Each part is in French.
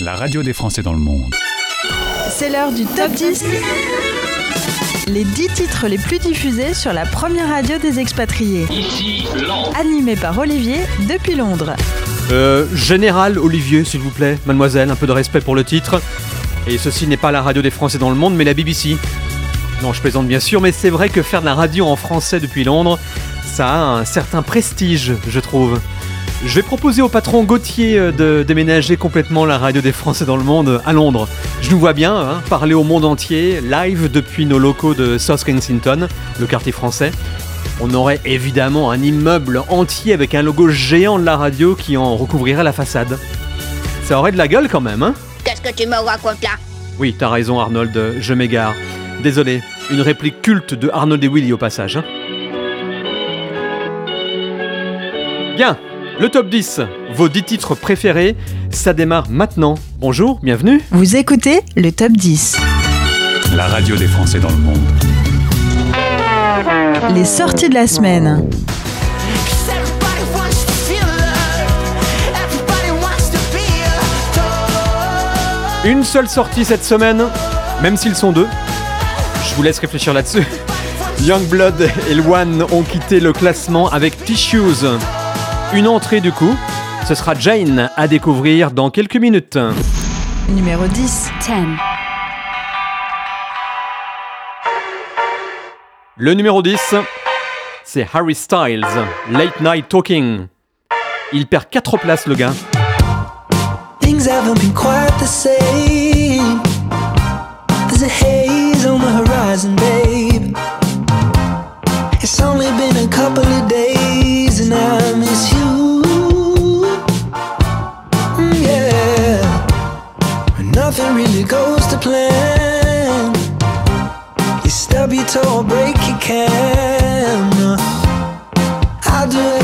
la radio des Français dans le monde. C'est l'heure du top 10. Les 10 titres les plus diffusés sur la première radio des expatriés. Ici, Londres. Animé par Olivier depuis Londres. Euh, Général Olivier, s'il vous plaît, mademoiselle, un peu de respect pour le titre. Et ceci n'est pas la radio des Français dans le monde, mais la BBC. Non, je plaisante bien sûr, mais c'est vrai que faire de la radio en français depuis Londres, ça a un certain prestige, je trouve. Je vais proposer au patron Gauthier euh, de déménager complètement la radio des Français dans le monde à Londres. Je nous vois bien hein, parler au monde entier, live depuis nos locaux de South Kensington, le quartier français. On aurait évidemment un immeuble entier avec un logo géant de la radio qui en recouvrirait la façade. Ça aurait de la gueule quand même, hein Qu'est-ce que tu me racontes là? Oui, t'as raison Arnold, je m'égare. Désolé, une réplique culte de Arnold et Willy au passage. hein. Bien, le top 10, vos 10 titres préférés, ça démarre maintenant. Bonjour, bienvenue. Vous écoutez le top 10. La radio des Français dans le monde. Les sorties de la semaine. Une seule sortie cette semaine, même s'ils sont deux. Je vous laisse réfléchir là-dessus. Youngblood et Luan ont quitté le classement avec Tissues. Une entrée du coup, ce sera Jane à découvrir dans quelques minutes. Numéro 10. 10. Le numéro 10, c'est Harry Styles, Late Night Talking. Il perd 4 places le gars. Things haven't been quite the same. There's a haze on the horizon, babe. It's only been a couple of days and I miss you. Nothing really goes to plan. You stub your toe or break your can. I'll do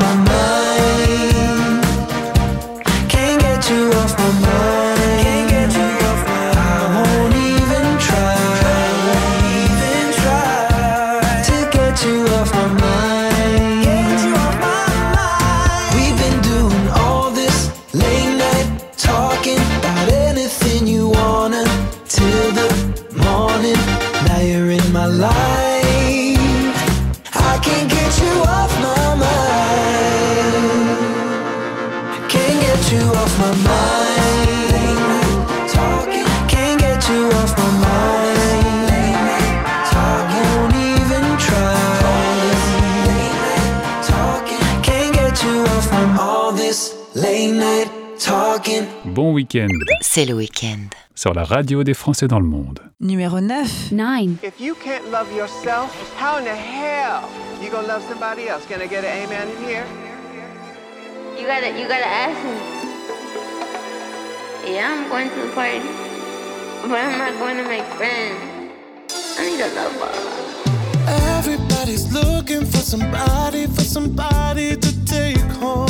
my mind. C'est le week-end. sur la radio des Français dans le monde. Numéro 9. 9. If you can't love yourself, how in the hell you gonna love somebody else? Can I get an amen in here? You gotta, you gotta ask him. Yeah, I'm going to the party, but I'm not going to make friends? I need a lover. Everybody's looking for somebody, for somebody to take home.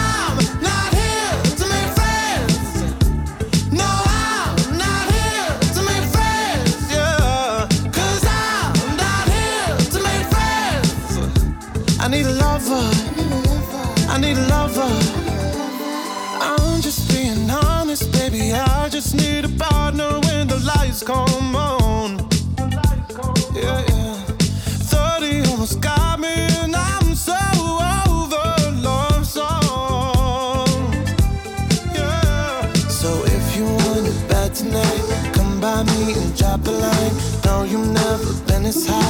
I just need a partner when the lights come on. Yeah, yeah. 30 almost got me, and I'm so over love. Yeah. So if you want it bad tonight, come by me and drop a line. No, you've never been this high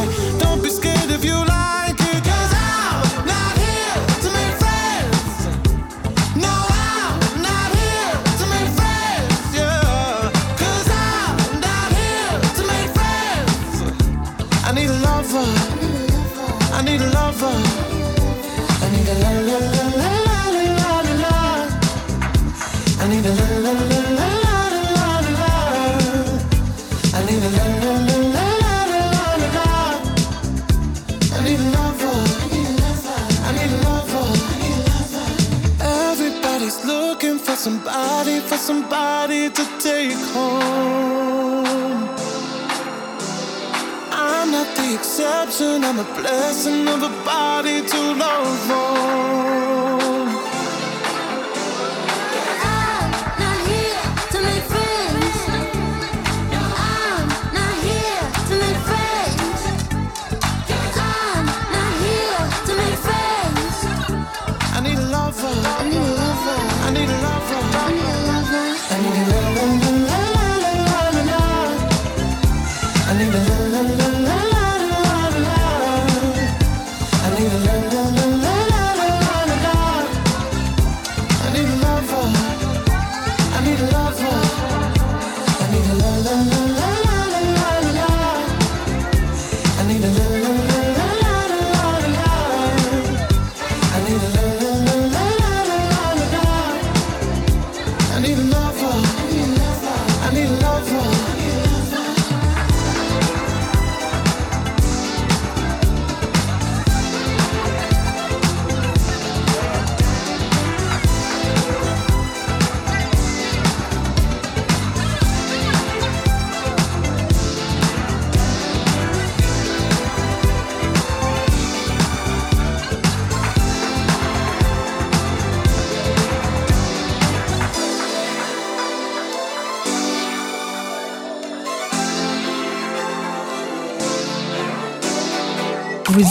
I need a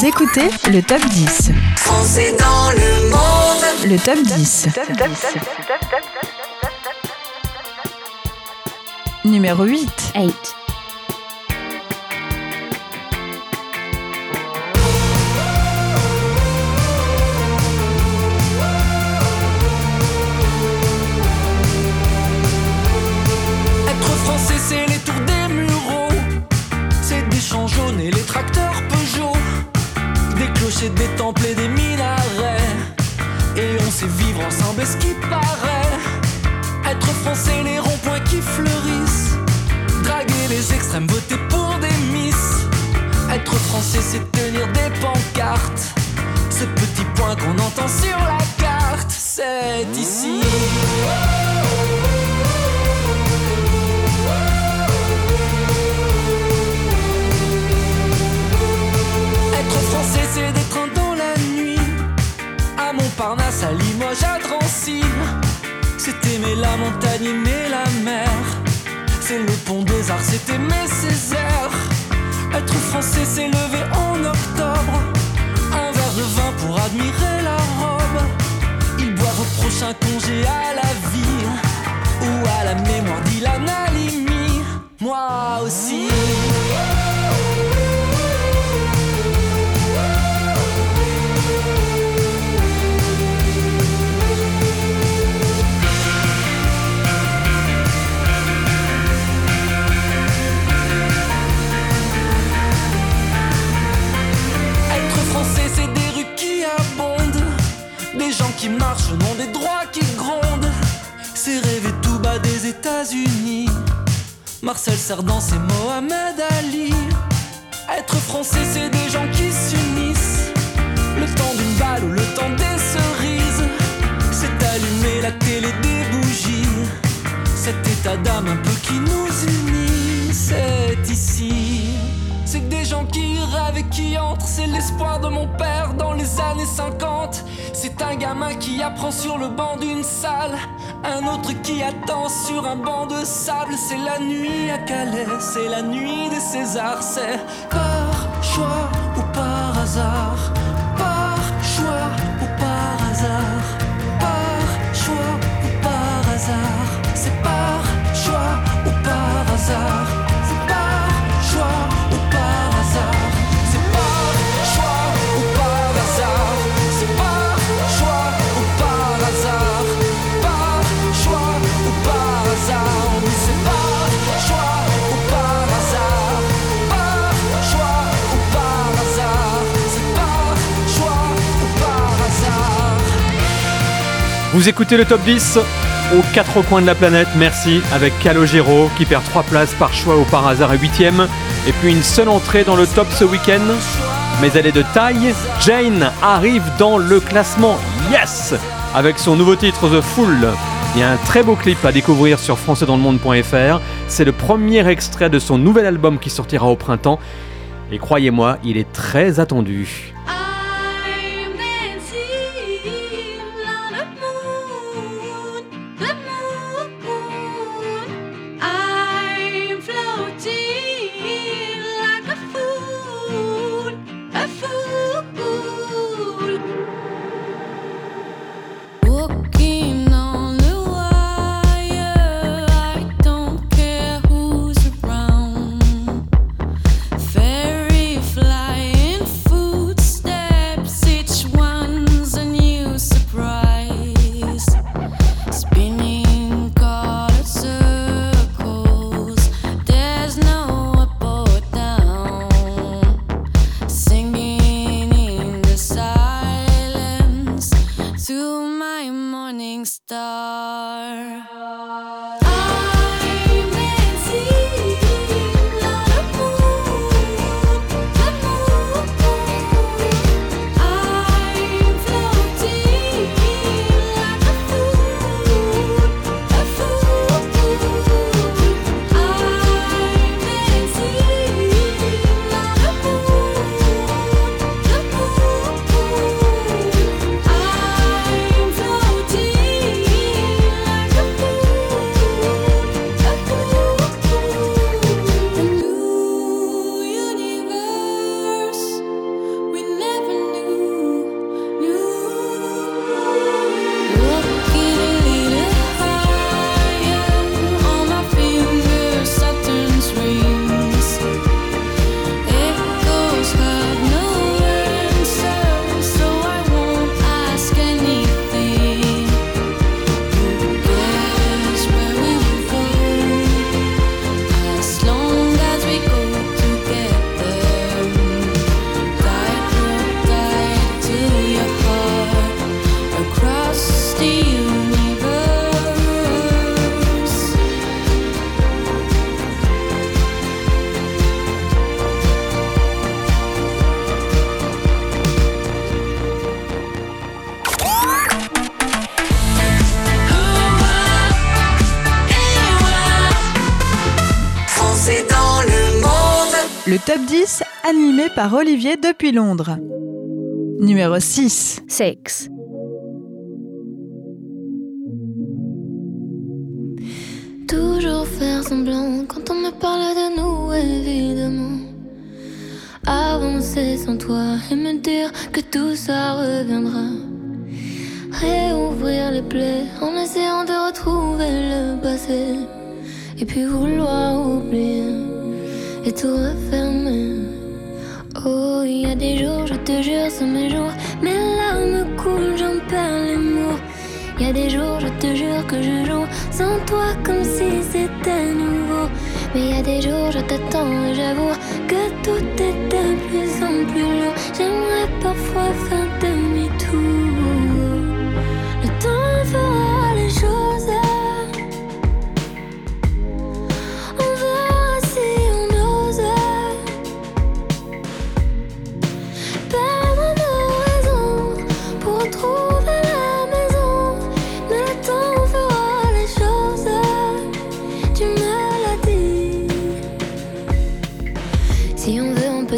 Vous écoutez le top 10. Dans le monde. Le top 10. Numéro 8. C'est Mohamed Ali. Être français, c'est des gens qui s'unissent. Le temps d'une balle ou le temps des cerises. C'est allumer la télé des bougies. Cet état d'âme un peu qui nous unit, c'est ici. C'est des gens qui rêvent et qui entrent. C'est l'espoir de mon père dans les années 50. C'est un gamin qui apprend sur le banc d'une salle. Un autre qui attend sur un banc de sable. C'est la nuit à Calais, c'est la nuit des Césars. C'est Vous écoutez le top 10 aux quatre coins de la planète, merci, avec Calogero qui perd 3 places par choix ou par hasard à 8ème, et puis une seule entrée dans le top ce week-end, mais elle est de taille. Jane arrive dans le classement, yes Avec son nouveau titre The Fool. Il y a un très beau clip à découvrir sur françaisdanslemonde.fr. C'est le premier extrait de son nouvel album qui sortira au printemps. Et croyez-moi, il est très attendu. Par Olivier depuis Londres. Numéro 6. 6. Toujours faire semblant quand on me parle de nous, évidemment. Avancer sans toi et me dire que tout ça reviendra. Réouvrir les plaies en essayant de retrouver le passé. Et puis vouloir oublier et tout refermer. Il y a des jours, je te jure, sont mes jours. Mes larmes coulent, j'en perds les mots. Il y a des jours, je te jure que je joue sans toi comme si c'était nouveau. Mais il y a des jours, je t'attends et j'avoue que tout est de plus en plus lourd. J'aimerais parfois faire demi-tour.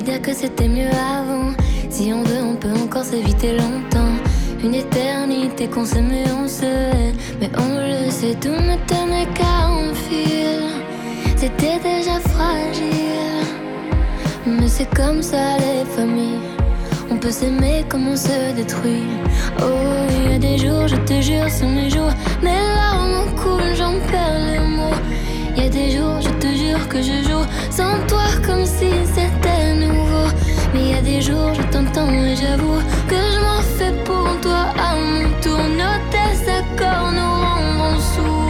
Dire que c'était mieux avant. Si on veut, on peut encore s'éviter longtemps. Une éternité qu'on s'aimait, on se hait. Mais on le sait, tout ne tenait qu'à un fil. C'était déjà fragile. Mais c'est comme ça les familles. On peut s'aimer comme on se détruit. Oh, il y a des jours, je te jure, sont mes jours. Mes larmes coulent, j'en perds les mots. Y a des jours, je te jure que je joue sans toi comme si c'était nouveau. Mais y a des jours, je t'entends et j'avoue que je m'en fais pour toi à mon tour. Nos désaccords nous rendront sourds.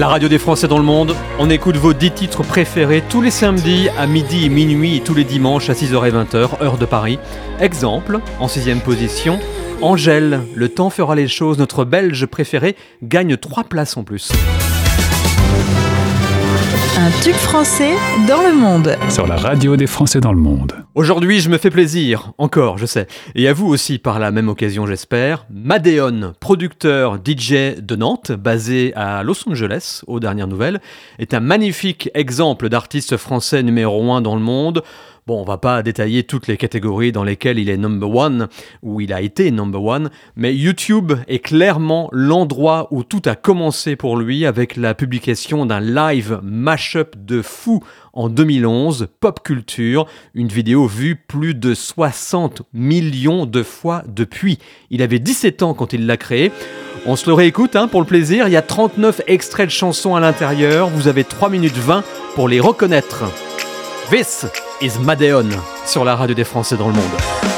La radio des Français dans le monde, on écoute vos 10 titres préférés tous les samedis à midi et minuit et tous les dimanches à 6h et 20h, heure de Paris. Exemple, en sixième position, Angèle, le temps fera les choses, notre belge préféré, gagne 3 places en plus. Un tube français dans le monde. Sur la radio des Français dans le monde. Aujourd'hui, je me fais plaisir, encore, je sais. Et à vous aussi, par la même occasion, j'espère. Madeon, producteur DJ de Nantes, basé à Los Angeles, aux dernières nouvelles, est un magnifique exemple d'artiste français numéro 1 dans le monde. Bon, on va pas détailler toutes les catégories dans lesquelles il est number one, ou il a été number one, mais YouTube est clairement l'endroit où tout a commencé pour lui avec la publication d'un live mashup de fou en 2011, Pop Culture, une vidéo vue plus de 60 millions de fois depuis. Il avait 17 ans quand il l'a créé. On se le réécoute hein, pour le plaisir, il y a 39 extraits de chansons à l'intérieur, vous avez 3 minutes 20 pour les reconnaître. This is Madeon sur la radio des Français dans le monde.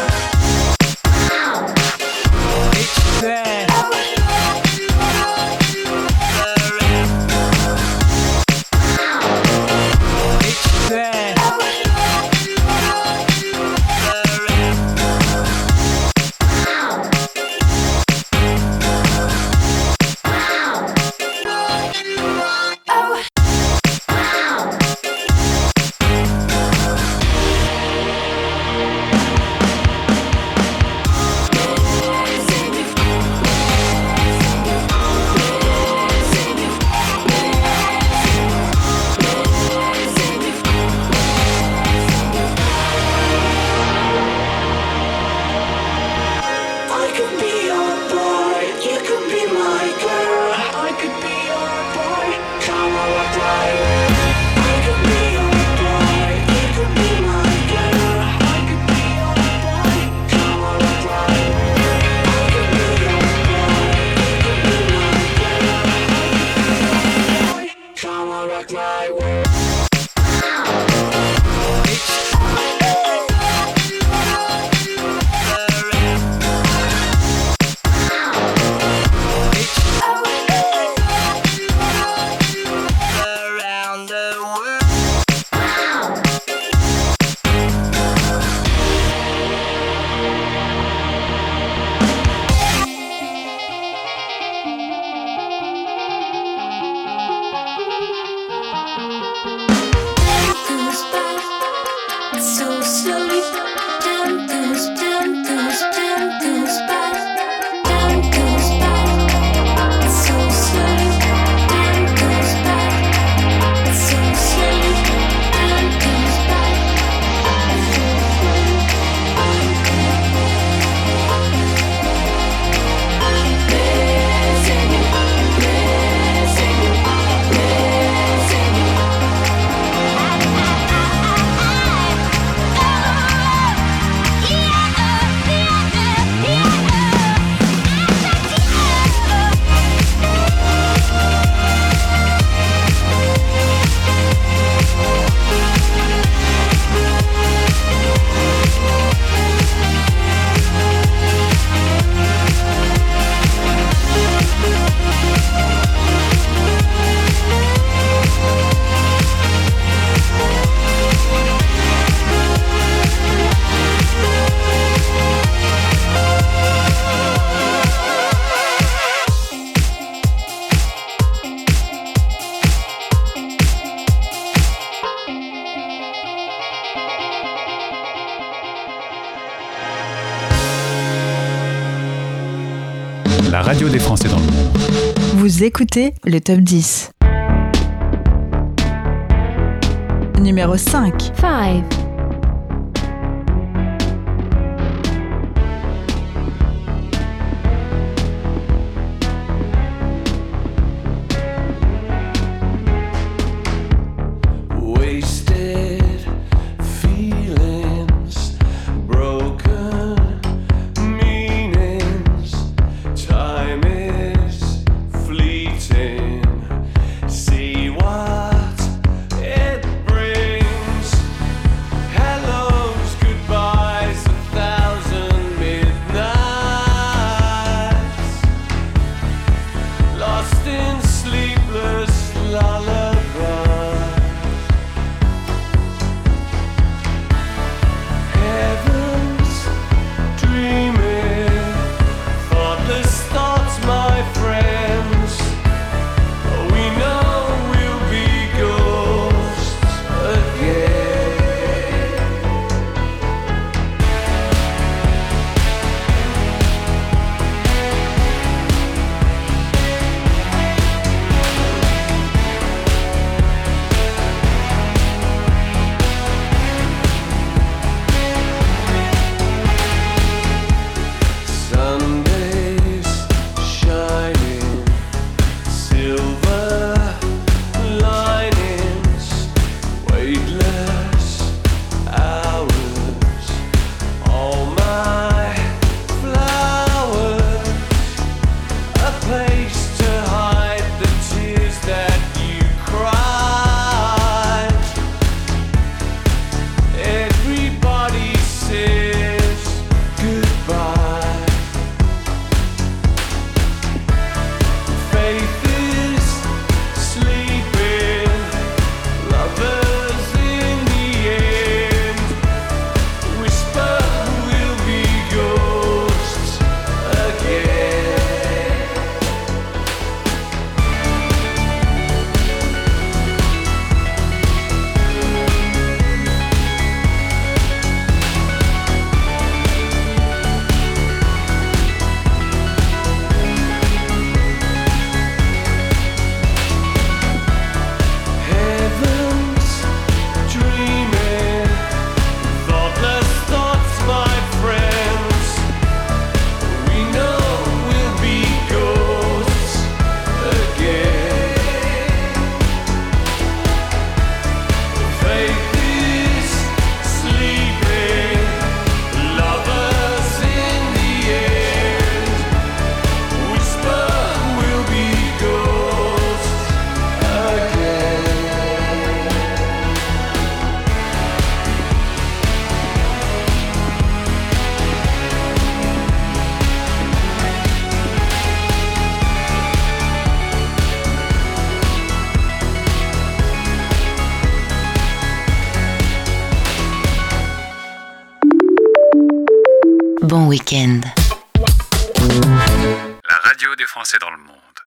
Écoutez le top 10. Numéro 5. 5.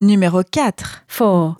Numéro 4. 4.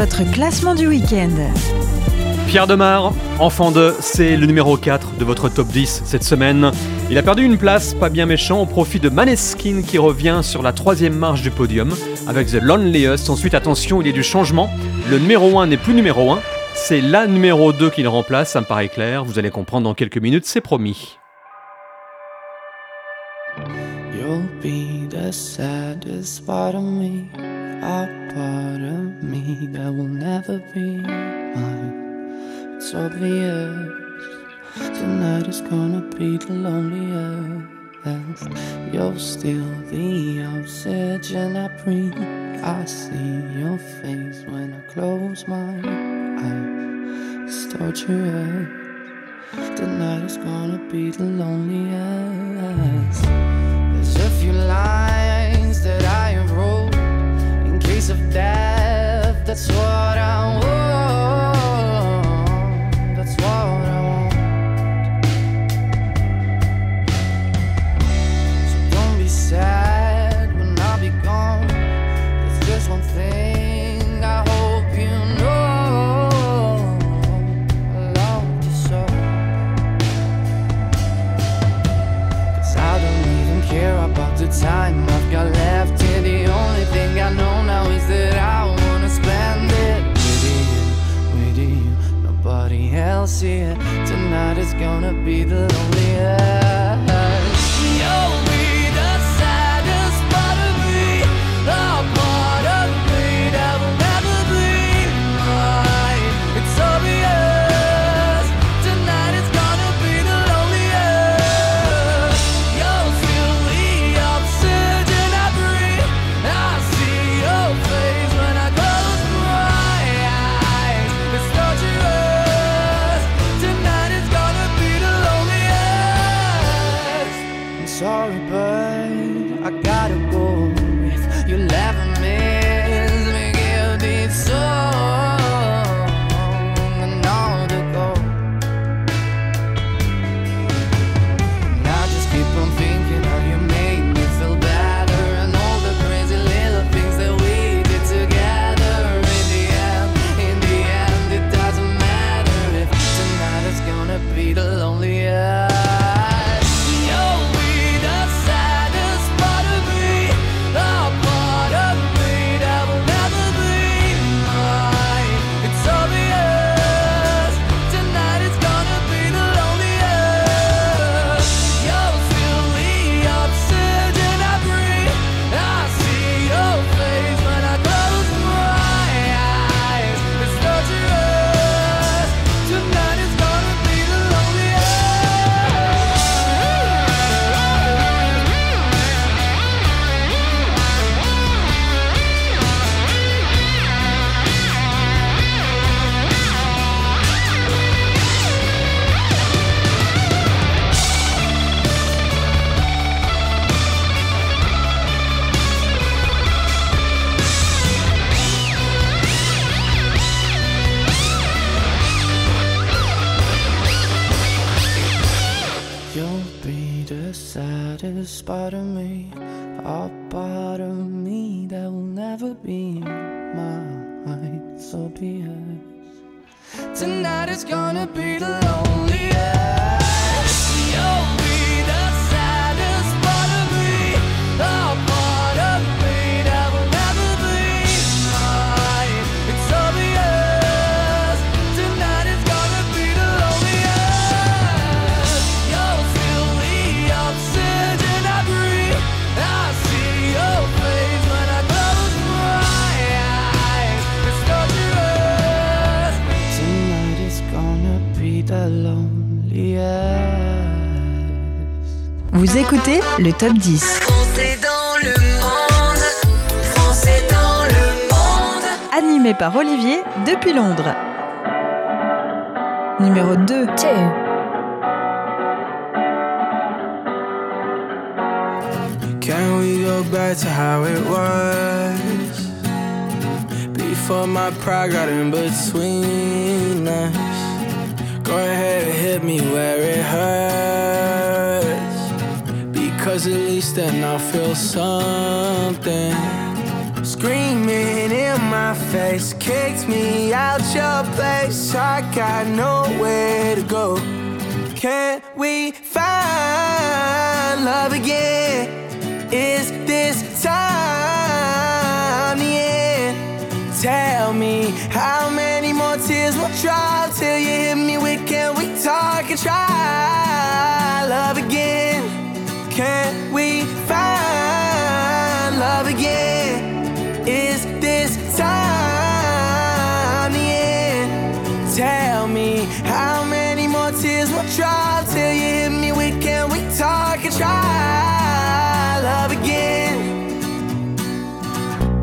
Votre classement du week-end. Pierre Demar, enfant de, c'est le numéro 4 de votre top 10 cette semaine. Il a perdu une place, pas bien méchant, au profit de Maneskin qui revient sur la troisième marche du podium avec The Loneliest. Ensuite, attention, il y a du changement. Le numéro 1 n'est plus numéro 1, c'est la numéro 2 qui le remplace, ça me paraît clair. Vous allez comprendre dans quelques minutes, c'est promis. You'll be the saddest part of me, a part of me that will never be mine. It's obvious tonight is gonna be the loneliest. You're still the oxygen I breathe. I see your face when I close my eyes. It's torturous. Tonight is gonna be the loneliest. Gonna be the écoutez le Top 10. Français dans le monde. Français dans le monde. Animé par Olivier depuis Londres. Numéro 2. Can we go back to how it was? Before my pride got in between us. Go ahead and hit me where it hurts. Because at least then I'll feel something. Screaming in my face. kicked me out your place. I got nowhere to go. Can we find love again? Is this time the end? Tell me how many more tears will drop till you hit me with can we talk and try? Can we find love again? Is this time the end? Tell me how many more tears will drop till you hit me with can we talk and try love again?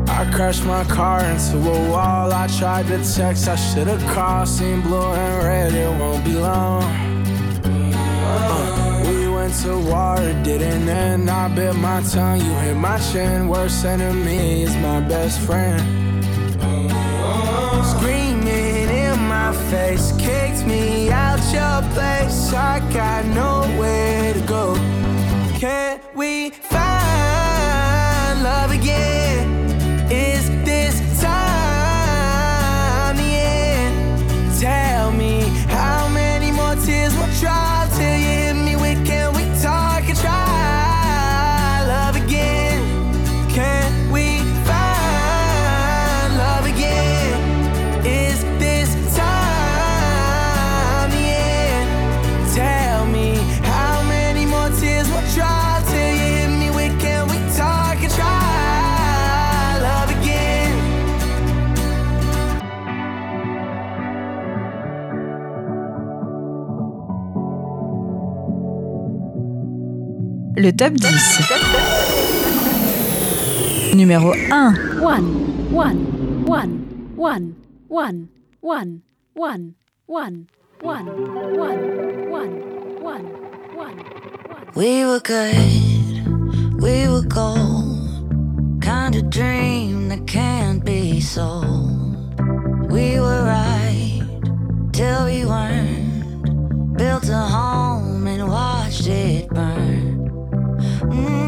I crashed my car into a wall. I tried to text, I should've called. Seen blue and red, it won't be long. Uh, went to war, it didn't end. I bit my tongue, you hit my chin. Worst enemy is my best friend. Screaming in my face, kicked me out your place. I got nowhere to go. Can we find love again? Le top 10. Numéro 1. 1, 1, 1, 1, 1, 1, 1, 1, 1, 1, 1, 1, We were good, we were gold. Kind of dream that can't be sold. We were right till we weren't. Built a home and watched it burn. Mm-hmm.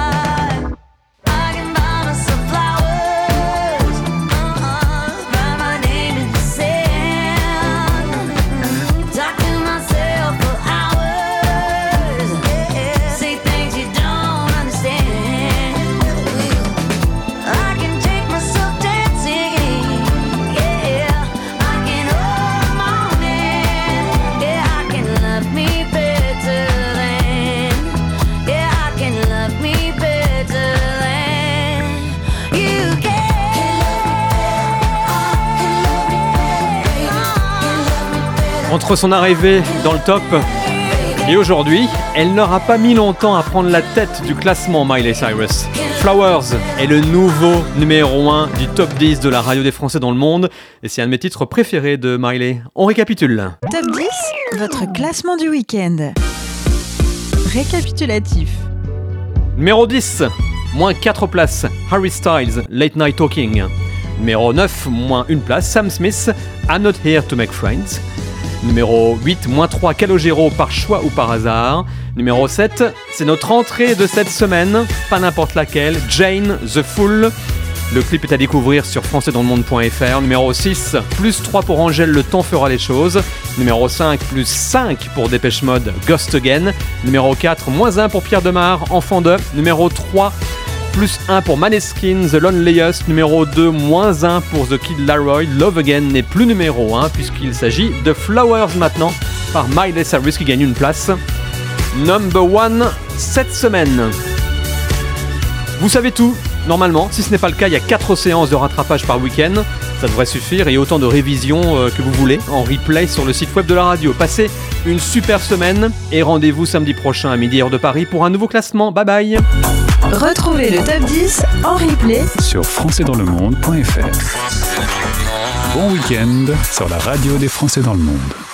Son arrivée dans le top et aujourd'hui, elle n'aura pas mis longtemps à prendre la tête du classement Miley Cyrus. Flowers est le nouveau numéro 1 du top 10 de la radio des Français dans le monde et c'est un de mes titres préférés de Miley. On récapitule. Top 10, votre classement du week-end. Récapitulatif. Numéro 10, moins 4 places, Harry Styles, Late Night Talking. Numéro 9, moins 1 place, Sam Smith, I'm Not Here to Make Friends. Numéro 8, moins 3, Calogero, par choix ou par hasard. Numéro 7, c'est notre entrée de cette semaine, pas n'importe laquelle, Jane, The Fool. Le clip est à découvrir sur françaisdanslemonde.fr. Numéro 6, plus 3 pour Angèle, le temps fera les choses. Numéro 5, plus 5 pour Dépêche Mode, Ghost Again. Numéro 4, moins 1 pour Pierre Demar, Enfant de. Numéro 3, plus 1 pour Maneskin, The Loneliest. Numéro 2, moins 1 pour The Kid Laroi. Love Again n'est plus numéro 1 puisqu'il s'agit de Flowers maintenant par Miley Cyrus qui gagne une place. Number 1 cette semaine. Vous savez tout, normalement. Si ce n'est pas le cas, il y a 4 séances de rattrapage par week-end. Ça devrait suffire et autant de révisions euh, que vous voulez en replay sur le site web de la radio. Passez une super semaine et rendez-vous samedi prochain à midi heure de Paris pour un nouveau classement. Bye bye Retrouvez le top 10 en replay Sur françaisdanslemonde.fr. Bon week-end sur la radio des Français dans le monde.